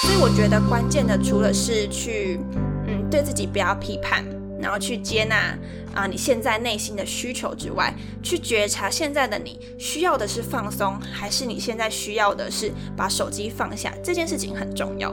所以我觉得关键的除了是去，嗯，对自己不要批判，然后去接纳啊你现在内心的需求之外，去觉察现在的你需要的是放松，还是你现在需要的是把手机放下，这件事情很重要。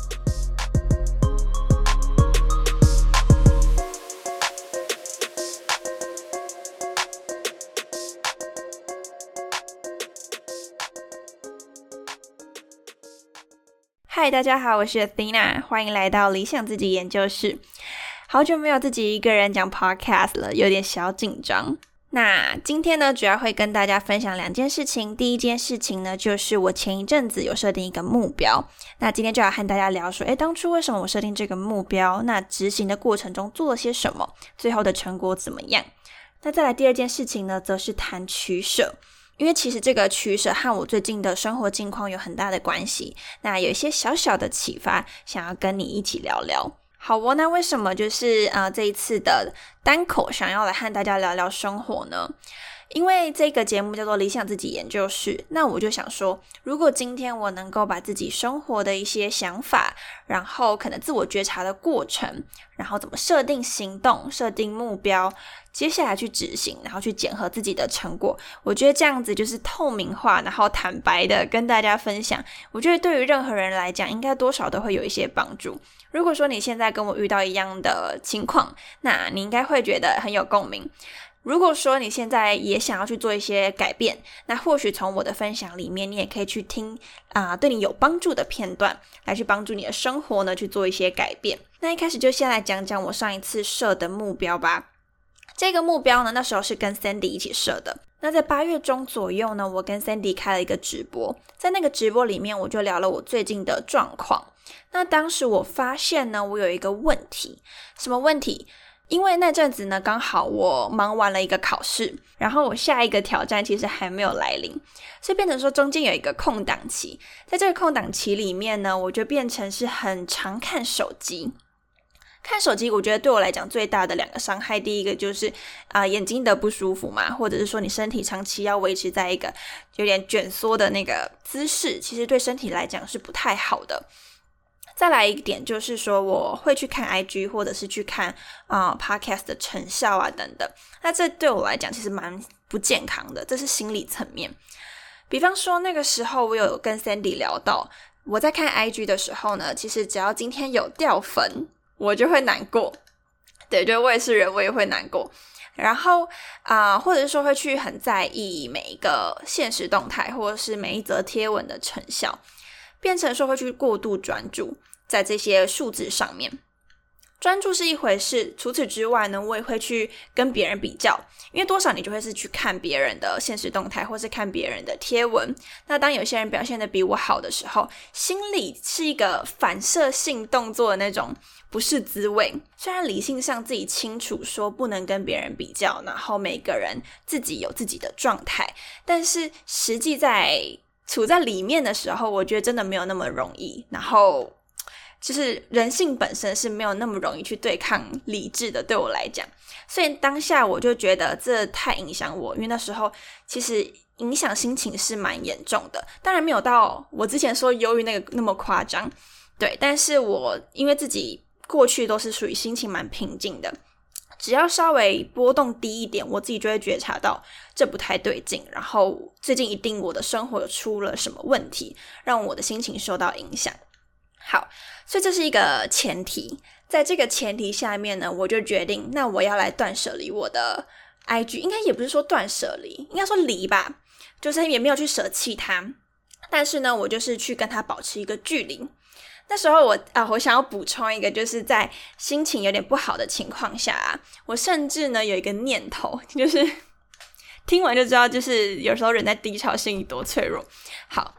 嗨，大家好，我是 Athena，欢迎来到理想自己研究室。好久没有自己一个人讲 Podcast 了，有点小紧张。那今天呢，主要会跟大家分享两件事情。第一件事情呢，就是我前一阵子有设定一个目标，那今天就要和大家聊说，诶，当初为什么我设定这个目标？那执行的过程中做了些什么？最后的成果怎么样？那再来第二件事情呢，则是谈取舍。因为其实这个取舍和我最近的生活境况有很大的关系，那有一些小小的启发，想要跟你一起聊聊。好哦，那为什么就是呃这一次的单口想要来和大家聊聊生活呢？因为这个节目叫做理想自己研究室，那我就想说，如果今天我能够把自己生活的一些想法，然后可能自我觉察的过程，然后怎么设定行动、设定目标，接下来去执行，然后去检核自己的成果，我觉得这样子就是透明化，然后坦白的跟大家分享。我觉得对于任何人来讲，应该多少都会有一些帮助。如果说你现在跟我遇到一样的情况，那你应该会觉得很有共鸣。如果说你现在也想要去做一些改变，那或许从我的分享里面，你也可以去听啊，对你有帮助的片段，来去帮助你的生活呢去做一些改变。那一开始就先来讲讲我上一次设的目标吧。这个目标呢，那时候是跟 Sandy 一起设的。那在八月中左右呢，我跟 Sandy 开了一个直播，在那个直播里面，我就聊了我最近的状况。那当时我发现呢，我有一个问题，什么问题？因为那阵子呢，刚好我忙完了一个考试，然后我下一个挑战其实还没有来临，所以变成说中间有一个空档期。在这个空档期里面呢，我就变成是很常看手机。看手机，我觉得对我来讲最大的两个伤害，第一个就是啊眼睛的不舒服嘛，或者是说你身体长期要维持在一个有点卷缩的那个姿势，其实对身体来讲是不太好的。再来一点就是说，我会去看 IG，或者是去看啊 Podcast 的成效啊等等。那这对我来讲其实蛮不健康的，这是心理层面。比方说那个时候，我有跟 Sandy 聊到，我在看 IG 的时候呢，其实只要今天有掉粉，我就会难过。对，就我也是人，我也会难过。然后啊，或者是说会去很在意每一个现实动态，或者是每一则贴文的成效，变成说会去过度专注。在这些数字上面，专注是一回事。除此之外呢，我也会去跟别人比较，因为多少你就会是去看别人的现实动态，或是看别人的贴文。那当有些人表现的比我好的时候，心里是一个反射性动作的那种不是滋味。虽然理性上自己清楚说不能跟别人比较，然后每个人自己有自己的状态，但是实际在处在里面的时候，我觉得真的没有那么容易。然后。就是人性本身是没有那么容易去对抗理智的，对我来讲，所以当下我就觉得这太影响我，因为那时候其实影响心情是蛮严重的。当然没有到我之前说忧郁那个那么夸张，对，但是我因为自己过去都是属于心情蛮平静的，只要稍微波动低一点，我自己就会觉察到这不太对劲，然后最近一定我的生活出了什么问题，让我的心情受到影响。好，所以这是一个前提，在这个前提下面呢，我就决定，那我要来断舍离我的 IG，应该也不是说断舍离，应该说离吧，就是也没有去舍弃它，但是呢，我就是去跟他保持一个距离。那时候我啊，我想要补充一个，就是在心情有点不好的情况下啊，我甚至呢有一个念头，就是 听完就知道，就是有时候人在低潮，心里多脆弱。好。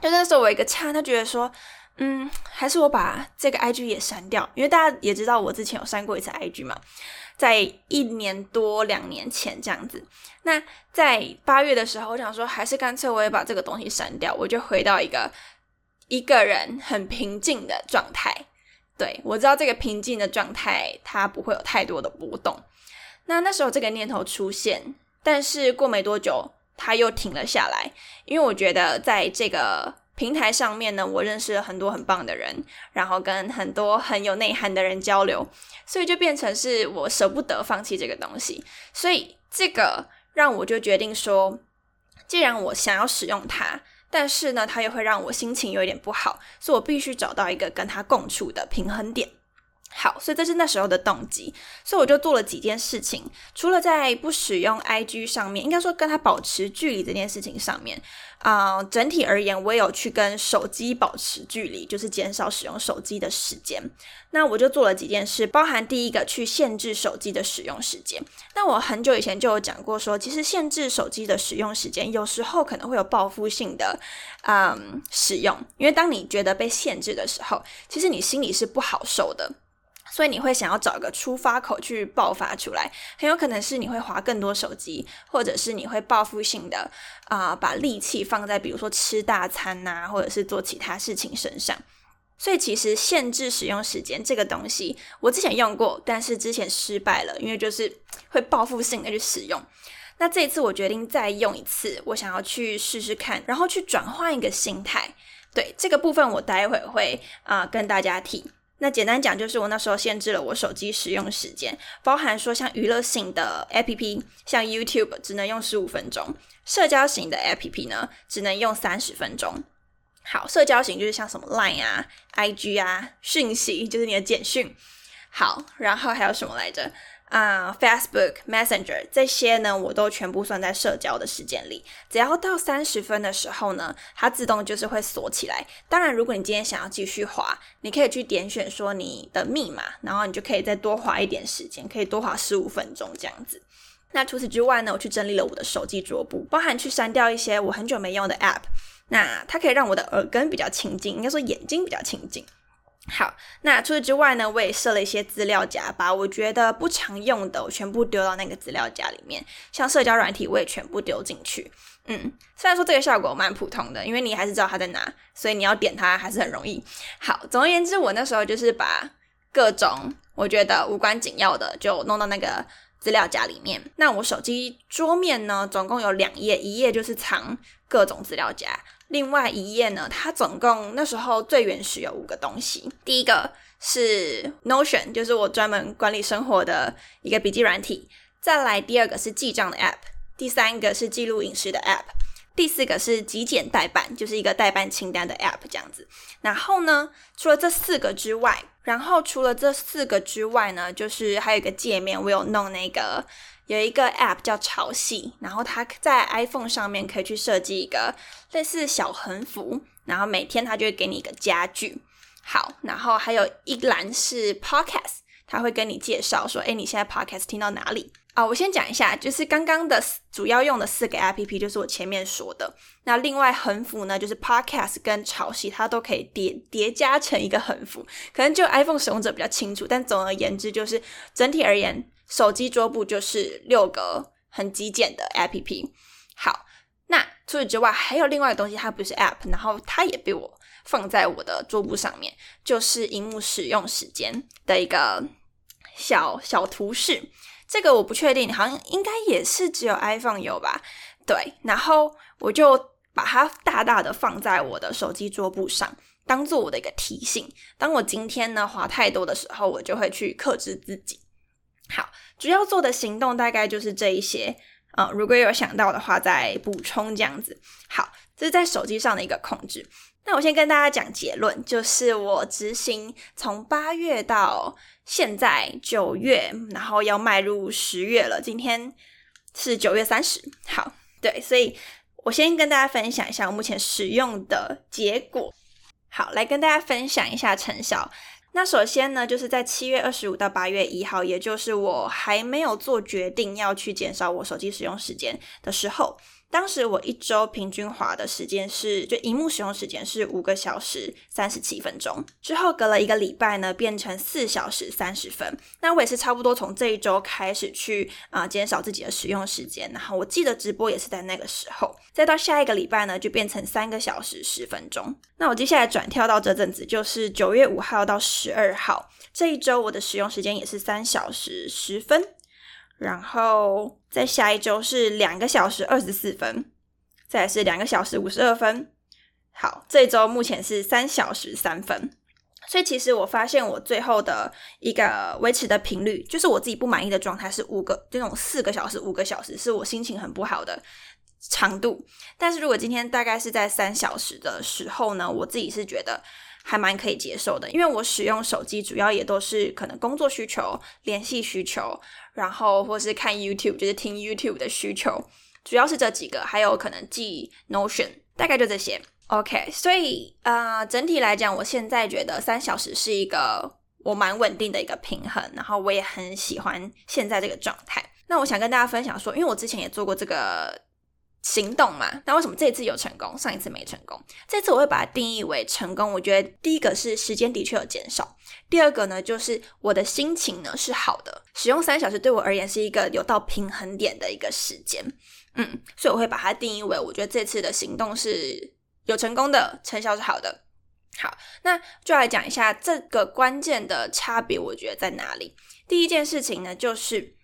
就那时候我一个差，他觉得说，嗯，还是我把这个 IG 也删掉，因为大家也知道我之前有删过一次 IG 嘛，在一年多两年前这样子。那在八月的时候，我想说，还是干脆我也把这个东西删掉，我就回到一个一个人很平静的状态。对我知道这个平静的状态，它不会有太多的波动。那那时候这个念头出现，但是过没多久，它又停了下来，因为我觉得在这个平台上面呢，我认识了很多很棒的人，然后跟很多很有内涵的人交流，所以就变成是我舍不得放弃这个东西，所以这个让我就决定说，既然我想要使用它。但是呢，它又会让我心情有一点不好，所以我必须找到一个跟它共处的平衡点。好，所以这是那时候的动机，所以我就做了几件事情。除了在不使用 IG 上面，应该说跟他保持距离这件事情上面，啊，整体而言，我也有去跟手机保持距离，就是减少使用手机的时间。那我就做了几件事，包含第一个去限制手机的使用时间。那我很久以前就有讲过，说其实限制手机的使用时间，有时候可能会有报复性的，嗯，使用。因为当你觉得被限制的时候，其实你心里是不好受的。所以你会想要找一个出发口去爆发出来，很有可能是你会划更多手机，或者是你会报复性的啊，把力气放在比如说吃大餐呐，或者是做其他事情身上。所以其实限制使用时间这个东西，我之前用过，但是之前失败了，因为就是会报复性的去使用。那这一次我决定再用一次，我想要去试试看，然后去转换一个心态。对这个部分，我待会会啊跟大家提。那简单讲，就是我那时候限制了我手机使用时间，包含说像娱乐性的 APP，像 YouTube 只能用十五分钟，社交型的 APP 呢只能用三十分钟。好，社交型就是像什么 Line 啊、IG 啊，讯息就是你的简讯。好，然后还有什么来着？啊，Facebook Messenger 这些呢，我都全部算在社交的时间里。只要到三十分的时候呢，它自动就是会锁起来。当然，如果你今天想要继续滑，你可以去点选说你的密码，然后你就可以再多滑一点时间，可以多滑十五分钟这样子。那除此之外呢，我去整理了我的手机桌布，包含去删掉一些我很久没用的 App。那它可以让我的耳根比较清净，应该说眼睛比较清净。好，那除此之外呢，我也设了一些资料夹，把我觉得不常用的，我全部丢到那个资料夹里面。像社交软体，我也全部丢进去。嗯，虽然说这个效果蛮普通的，因为你还是知道它在哪，所以你要点它还是很容易。好，总而言之，我那时候就是把各种我觉得无关紧要的，就弄到那个资料夹里面。那我手机桌面呢，总共有两页，一页就是藏各种资料夹。另外一页呢，它总共那时候最原始有五个东西。第一个是 Notion，就是我专门管理生活的一个笔记软体。再来第二个是记账的 App，第三个是记录饮食的 App，第四个是极简代办，就是一个代办清单的 App 这样子。然后呢，除了这四个之外，然后除了这四个之外呢，就是还有一个界面，我有弄那个。有一个 App 叫潮汐，然后它在 iPhone 上面可以去设计一个类似小横幅，然后每天它就会给你一个家具。好，然后还有一栏是 Podcast，它会跟你介绍说，哎，你现在 Podcast 听到哪里啊？我先讲一下，就是刚刚的主要用的四个 App，就是我前面说的。那另外横幅呢，就是 Podcast 跟潮汐，它都可以叠叠加成一个横幅，可能就 iPhone 使用者比较清楚，但总而言之，就是整体而言。手机桌布就是六个很极简的 APP。好，那除此之外还有另外的东西，它不是 App，然后它也被我放在我的桌布上面，就是荧幕使用时间的一个小小图示。这个我不确定，好像应该也是只有 iPhone 有吧？对，然后我就把它大大的放在我的手机桌布上，当做我的一个提醒。当我今天呢滑太多的时候，我就会去克制自己。好，主要做的行动大概就是这一些，嗯，如果有想到的话再补充这样子。好，这是在手机上的一个控制。那我先跟大家讲结论，就是我执行从八月到现在九月，然后要迈入十月了。今天是九月三十，好，对，所以我先跟大家分享一下我目前使用的结果。好，来跟大家分享一下成效。那首先呢，就是在七月二十五到八月一号，也就是我还没有做决定要去减少我手机使用时间的时候，当时我一周平均滑的时间是，就荧幕使用时间是五个小时三十七分钟。之后隔了一个礼拜呢，变成四小时三十分。那我也是差不多从这一周开始去啊减少自己的使用时间。然后我记得直播也是在那个时候。再到下一个礼拜呢，就变成三个小时十分钟。那我接下来转跳到这阵子，就是九月五号到十二号这一周，我的使用时间也是三小时十分。然后在下一周是两个小时二十四分，再是两个小时五十二分。好，这一周目前是三小时三分。所以其实我发现我最后的一个维持的频率，就是我自己不满意的状态是五个，这种四个小时、五个小时是我心情很不好的长度。但是如果今天大概是在三小时的时候呢，我自己是觉得还蛮可以接受的，因为我使用手机主要也都是可能工作需求、联系需求。然后或是看 YouTube，就是听 YouTube 的需求，主要是这几个，还有可能记 Notion，大概就这些。OK，所以啊，整体来讲，我现在觉得三小时是一个我蛮稳定的一个平衡，然后我也很喜欢现在这个状态。那我想跟大家分享说，因为我之前也做过这个。行动嘛，那为什么这一次有成功，上一次没成功？这次我会把它定义为成功。我觉得第一个是时间的确有减少，第二个呢就是我的心情呢是好的。使用三小时对我而言是一个有到平衡点的一个时间，嗯，所以我会把它定义为我觉得这次的行动是有成功的，成效是好的。好，那就来讲一下这个关键的差别，我觉得在哪里？第一件事情呢，就是。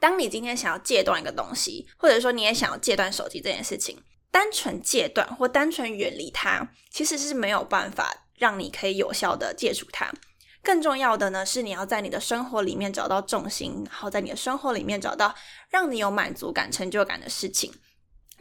当你今天想要戒断一个东西，或者说你也想要戒断手机这件事情，单纯戒断或单纯远离它，其实是没有办法让你可以有效的戒除它。更重要的呢，是你要在你的生活里面找到重心，然后在你的生活里面找到让你有满足感、成就感的事情。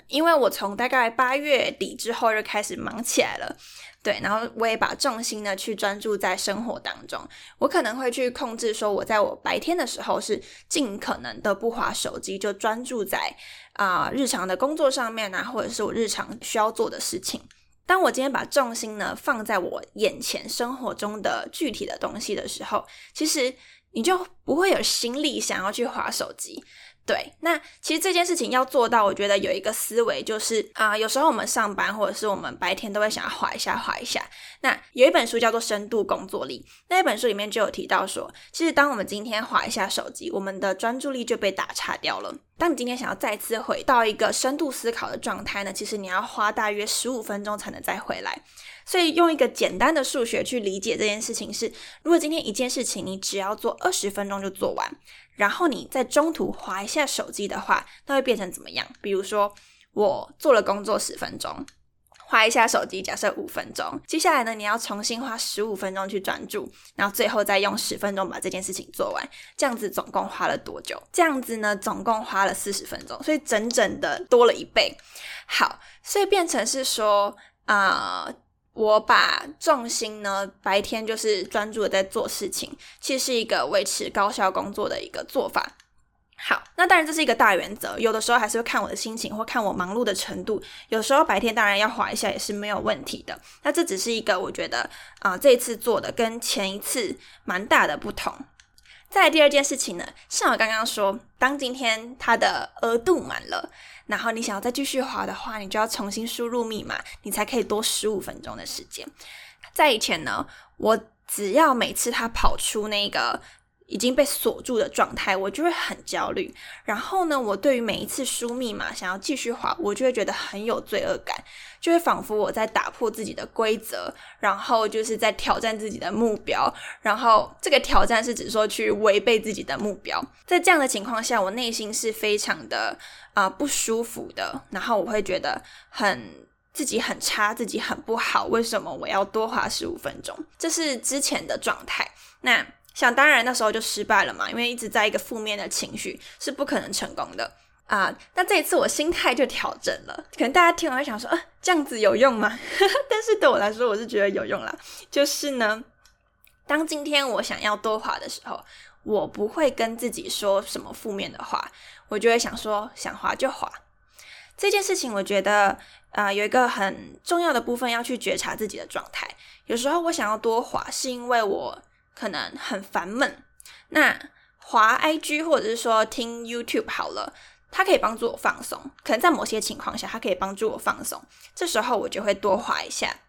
因为我从大概八月底之后就开始忙起来了。对，然后我也把重心呢去专注在生活当中。我可能会去控制，说我在我白天的时候是尽可能的不划手机，就专注在啊日常的工作上面啊，或者是我日常需要做的事情。当我今天把重心呢放在我眼前生活中的具体的东西的时候，其实你就不会有心力想要去划手机。对，那其实这件事情要做到，我觉得有一个思维就是啊，有时候我们上班或者是我们白天都会想要划一下划一下。那有一本书叫做《深度工作力》，那一本书里面就有提到说，其实当我们今天划一下手机，我们的专注力就被打岔掉了。当你今天想要再次回到一个深度思考的状态呢，其实你要花大约十五分钟才能再回来。所以用一个简单的数学去理解这件事情是：如果今天一件事情你只要做二十分钟就做完。然后你在中途划一下手机的话，那会变成怎么样？比如说，我做了工作十分钟，划一下手机，假设五分钟，接下来呢，你要重新花十五分钟去专注，然后最后再用十分钟把这件事情做完，这样子总共花了多久？这样子呢，总共花了四十分钟，所以整整的多了一倍。好，所以变成是说啊。我把重心呢，白天就是专注的在做事情，其实是一个维持高效工作的一个做法。那当然这是一个大原则，有的时候还是会看我的心情或看我忙碌的程度，有时候白天当然要划一下也是没有问题的。那这只是一个我觉得啊，这一次做的跟前一次蛮大的不同。再第二件事情呢，像我刚刚说，当今天它的额度满了。然后你想要再继续滑的话，你就要重新输入密码，你才可以多十五分钟的时间。在以前呢，我只要每次它跑出那个。已经被锁住的状态，我就会很焦虑。然后呢，我对于每一次输密码想要继续滑，我就会觉得很有罪恶感，就会仿佛我在打破自己的规则，然后就是在挑战自己的目标。然后这个挑战是指说去违背自己的目标。在这样的情况下，我内心是非常的啊不舒服的。然后我会觉得很自己很差，自己很不好。为什么我要多花十五分钟？这是之前的状态。那。想当然，那时候就失败了嘛，因为一直在一个负面的情绪是不可能成功的啊。那这一次我心态就调整了，可能大家听完会想说，啊，这样子有用吗？但是对我来说，我是觉得有用啦。就是呢，当今天我想要多滑的时候，我不会跟自己说什么负面的话，我就会想说，想滑就滑。这件事情，我觉得啊，有一个很重要的部分要去觉察自己的状态。有时候我想要多滑，是因为我。可能很烦闷，那滑 IG 或者是说听 YouTube 好了，它可以帮助我放松，可能在某些情况下，它可以帮助我放松。这时候我就会多滑一下。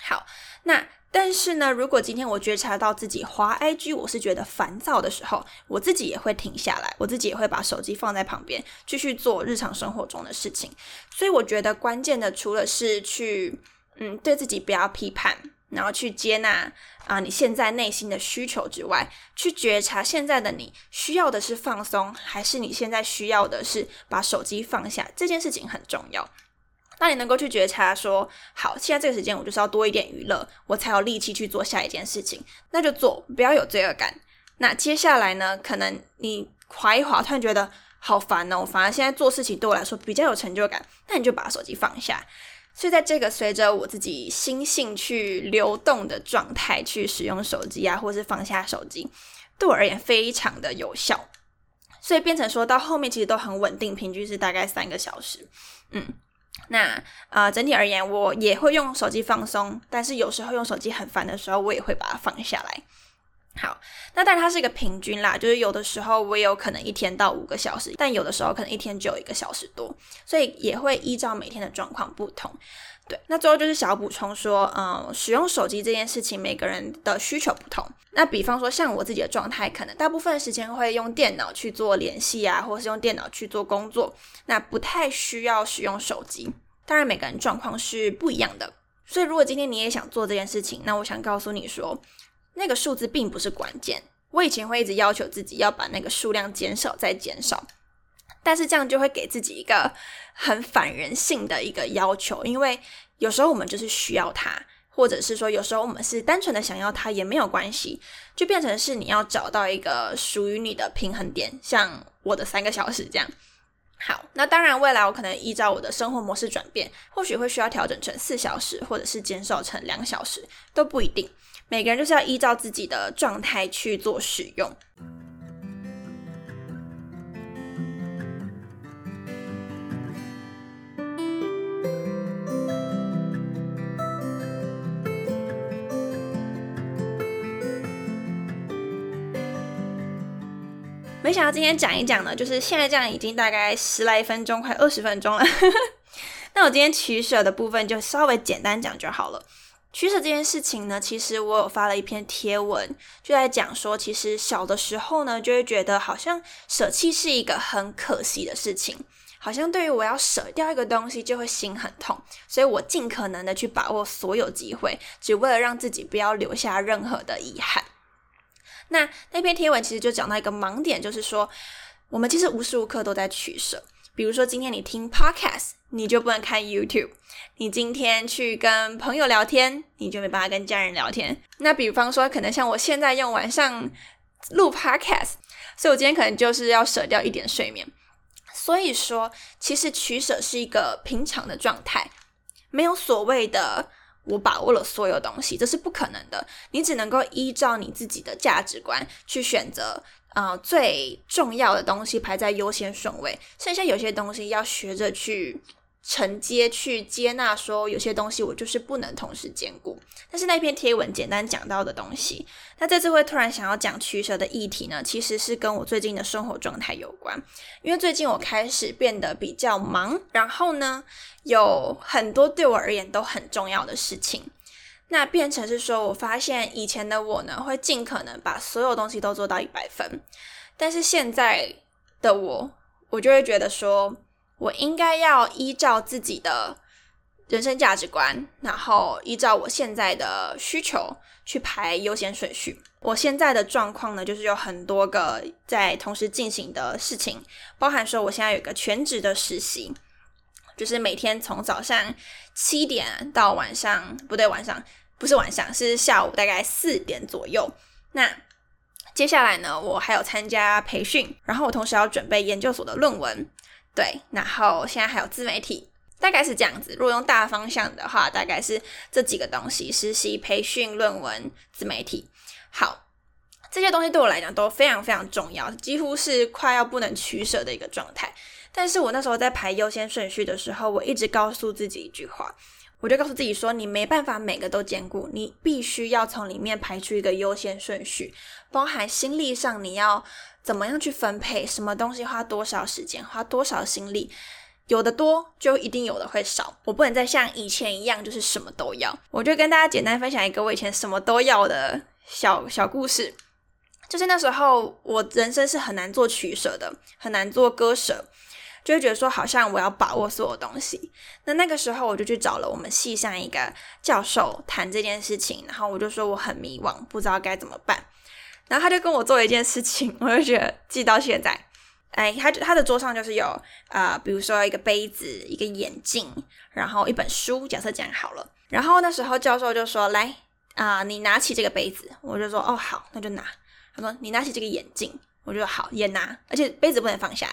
好，那但是呢，如果今天我觉察到自己滑 IG，我是觉得烦躁的时候，我自己也会停下来，我自己也会把手机放在旁边，继续做日常生活中的事情。所以我觉得关键的，除了是去嗯对自己不要批判。然后去接纳啊，你现在内心的需求之外，去觉察现在的你需要的是放松，还是你现在需要的是把手机放下？这件事情很重要。那你能够去觉察说，好，现在这个时间我就是要多一点娱乐，我才有力气去做下一件事情，那就做，不要有罪恶感。那接下来呢，可能你划一划，突然觉得好烦哦，反而现在做事情对我来说比较有成就感，那你就把手机放下。所以，在这个随着我自己心性去流动的状态去使用手机啊，或是放下手机，对我而言非常的有效。所以变成说到后面其实都很稳定，平均是大概三个小时。嗯，那啊，整体而言我也会用手机放松，但是有时候用手机很烦的时候，我也会把它放下来。好，那但是它是一个平均啦，就是有的时候我有可能一天到五个小时，但有的时候可能一天只有一个小时多，所以也会依照每天的状况不同。对，那最后就是小补充说，嗯，使用手机这件事情，每个人的需求不同。那比方说像我自己的状态，可能大部分时间会用电脑去做联系啊，或是用电脑去做工作，那不太需要使用手机。当然每个人状况是不一样的，所以如果今天你也想做这件事情，那我想告诉你说。那个数字并不是关键。我以前会一直要求自己要把那个数量减少再减少，但是这样就会给自己一个很反人性的一个要求，因为有时候我们就是需要它，或者是说有时候我们是单纯的想要它也没有关系，就变成是你要找到一个属于你的平衡点，像我的三个小时这样。好，那当然未来我可能依照我的生活模式转变，或许会需要调整成四小时，或者是减少成两小时，都不一定。每个人就是要依照自己的状态去做使用。没想到今天讲一讲呢，就是现在这样已经大概十来分钟，快二十分钟了。那我今天取舍的部分就稍微简单讲就好了。取舍这件事情呢，其实我有发了一篇贴文，就在讲说，其实小的时候呢，就会觉得好像舍弃是一个很可惜的事情，好像对于我要舍掉一个东西就会心很痛，所以我尽可能的去把握所有机会，只为了让自己不要留下任何的遗憾。那那篇贴文其实就讲到一个盲点，就是说，我们其实无时无刻都在取舍。比如说，今天你听 podcast，你就不能看 YouTube；你今天去跟朋友聊天，你就没办法跟家人聊天。那比方说，可能像我现在用晚上录 podcast，所以我今天可能就是要舍掉一点睡眠。所以说，其实取舍是一个平常的状态，没有所谓的我把握了所有东西，这是不可能的。你只能够依照你自己的价值观去选择。啊，最重要的东西排在优先顺位，剩下有些东西要学着去承接、去接纳。说有些东西我就是不能同时兼顾。但是那篇贴文简单讲到的东西，那这次会突然想要讲取舍的议题呢，其实是跟我最近的生活状态有关。因为最近我开始变得比较忙，然后呢，有很多对我而言都很重要的事情。那变成是说，我发现以前的我呢，会尽可能把所有东西都做到一百分，但是现在的我，我就会觉得说，我应该要依照自己的人生价值观，然后依照我现在的需求去排优先顺序。我现在的状况呢，就是有很多个在同时进行的事情，包含说我现在有一个全职的实习，就是每天从早上七点到晚上，不对，晚上。不是晚上，是下午大概四点左右。那接下来呢，我还有参加培训，然后我同时要准备研究所的论文，对，然后现在还有自媒体，大概是这样子。如果用大方向的话，大概是这几个东西：实习、培训、论文、自媒体。好，这些东西对我来讲都非常非常重要，几乎是快要不能取舍的一个状态。但是我那时候在排优先顺序的时候，我一直告诉自己一句话。我就告诉自己说，你没办法每个都兼顾，你必须要从里面排出一个优先顺序，包含心力上你要怎么样去分配，什么东西花多少时间，花多少心力，有的多就一定有的会少，我不能再像以前一样就是什么都要。我就跟大家简单分享一个我以前什么都要的小小故事，就是那时候我人生是很难做取舍的，很难做割舍。就会觉得说，好像我要把握所有东西。那那个时候，我就去找了我们系上一个教授谈这件事情，然后我就说我很迷惘，不知道该怎么办。然后他就跟我做了一件事情，我就觉得记到现在。哎，他他的桌上就是有啊，比如说一个杯子、一个眼镜，然后一本书。假设讲好了，然后那时候教授就说：“来啊，你拿起这个杯子。”我就说：“哦，好，那就拿。”他说：“你拿起这个眼镜。”我就说：“好，也拿。”而且杯子不能放下。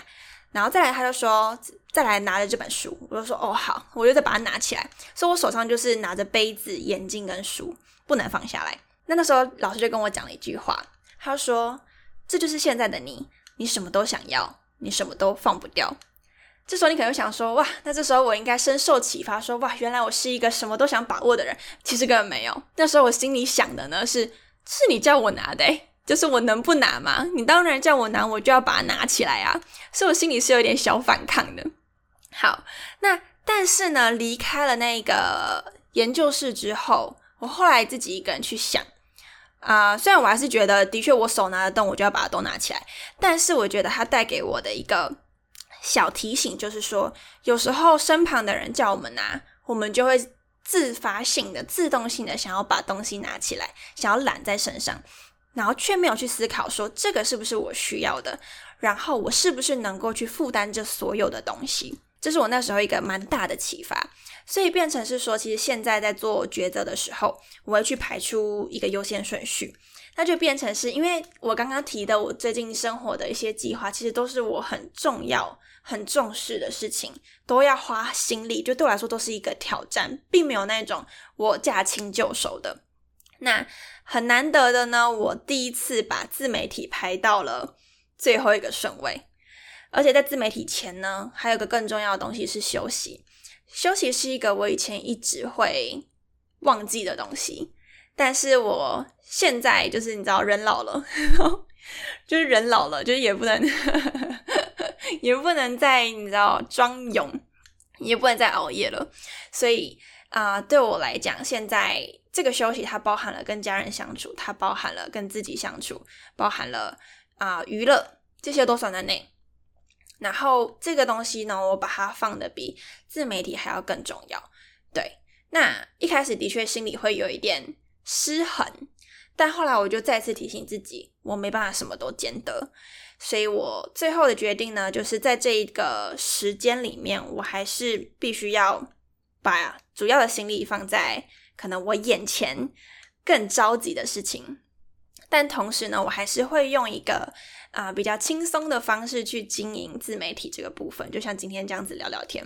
然后再来，他就说再来拿着这本书，我就说哦好，我就再把它拿起来。所以我手上就是拿着杯子、眼镜跟书，不能放下来。那那时候老师就跟我讲了一句话，他说这就是现在的你，你什么都想要，你什么都放不掉。这时候你可能想说哇，那这时候我应该深受启发，说哇，原来我是一个什么都想把握的人。其实根本没有，那时候我心里想的呢是是你叫我拿的。就是我能不拿吗？你当然叫我拿，我就要把它拿起来啊！所以我心里是有点小反抗的。好，那但是呢，离开了那个研究室之后，我后来自己一个人去想啊，虽然我还是觉得，的确我手拿得动，我就要把它都拿起来。但是我觉得它带给我的一个小提醒，就是说，有时候身旁的人叫我们拿，我们就会自发性的、自动性的想要把东西拿起来，想要揽在身上。然后却没有去思考说这个是不是我需要的，然后我是不是能够去负担这所有的东西，这是我那时候一个蛮大的启发。所以变成是说，其实现在在做抉择的时候，我会去排出一个优先顺序，那就变成是因为我刚刚提的我最近生活的一些计划，其实都是我很重要、很重视的事情，都要花心力，就对我来说都是一个挑战，并没有那种我驾轻就熟的。那很难得的呢，我第一次把自媒体排到了最后一个顺位，而且在自媒体前呢，还有个更重要的东西是休息。休息是一个我以前一直会忘记的东西，但是我现在就是你知道，人老了，就是人老了，就是也不能，也不能再你知道装勇，也不能再熬夜了，所以啊，对我来讲，现在。这个休息它包含了跟家人相处，它包含了跟自己相处，包含了啊娱乐，这些都算在内。然后这个东西呢，我把它放的比自媒体还要更重要。对，那一开始的确心里会有一点失衡，但后来我就再次提醒自己，我没办法什么都兼得，所以我最后的决定呢，就是在这一个时间里面，我还是必须要把主要的心力放在。可能我眼前更着急的事情，但同时呢，我还是会用一个啊比较轻松的方式去经营自媒体这个部分，就像今天这样子聊聊天。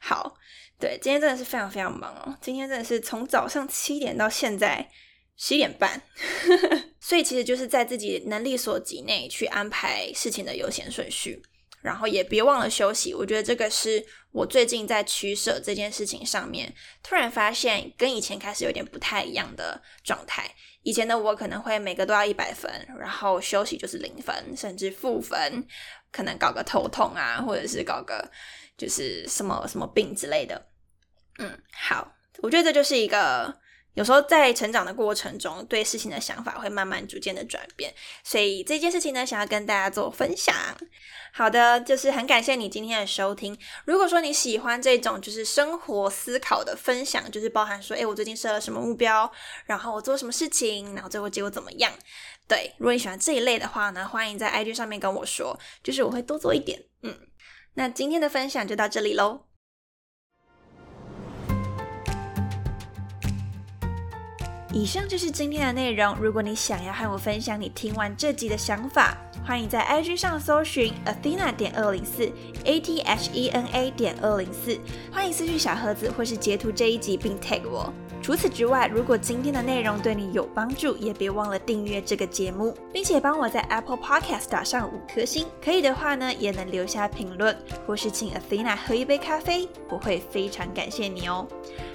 好，对，今天真的是非常非常忙哦，今天真的是从早上七点到现在十一点半，所以其实就是在自己能力所及内去安排事情的优先顺序。然后也别忘了休息，我觉得这个是我最近在取舍这件事情上面，突然发现跟以前开始有点不太一样的状态。以前的我可能会每个都要一百分，然后休息就是零分，甚至负分，可能搞个头痛啊，或者是搞个就是什么什么病之类的。嗯，好，我觉得这就是一个。有时候在成长的过程中，对事情的想法会慢慢逐渐的转变，所以这件事情呢，想要跟大家做分享。好的，就是很感谢你今天的收听。如果说你喜欢这种就是生活思考的分享，就是包含说，诶，我最近设了什么目标，然后我做什么事情，然后最后结果怎么样？对，如果你喜欢这一类的话呢，欢迎在 IG 上面跟我说，就是我会多做一点。嗯，那今天的分享就到这里喽。以上就是今天的内容。如果你想要和我分享你听完这集的想法，欢迎在 IG 上搜寻 Athena 点二零四 A T H E N A 点二零四，欢迎私讯小盒子或是截图这一集并 tag 我。除此之外，如果今天的内容对你有帮助，也别忘了订阅这个节目，并且帮我在 Apple Podcast 打上五颗星。可以的话呢，也能留下评论或是请 Athena 喝一杯咖啡，我会非常感谢你哦。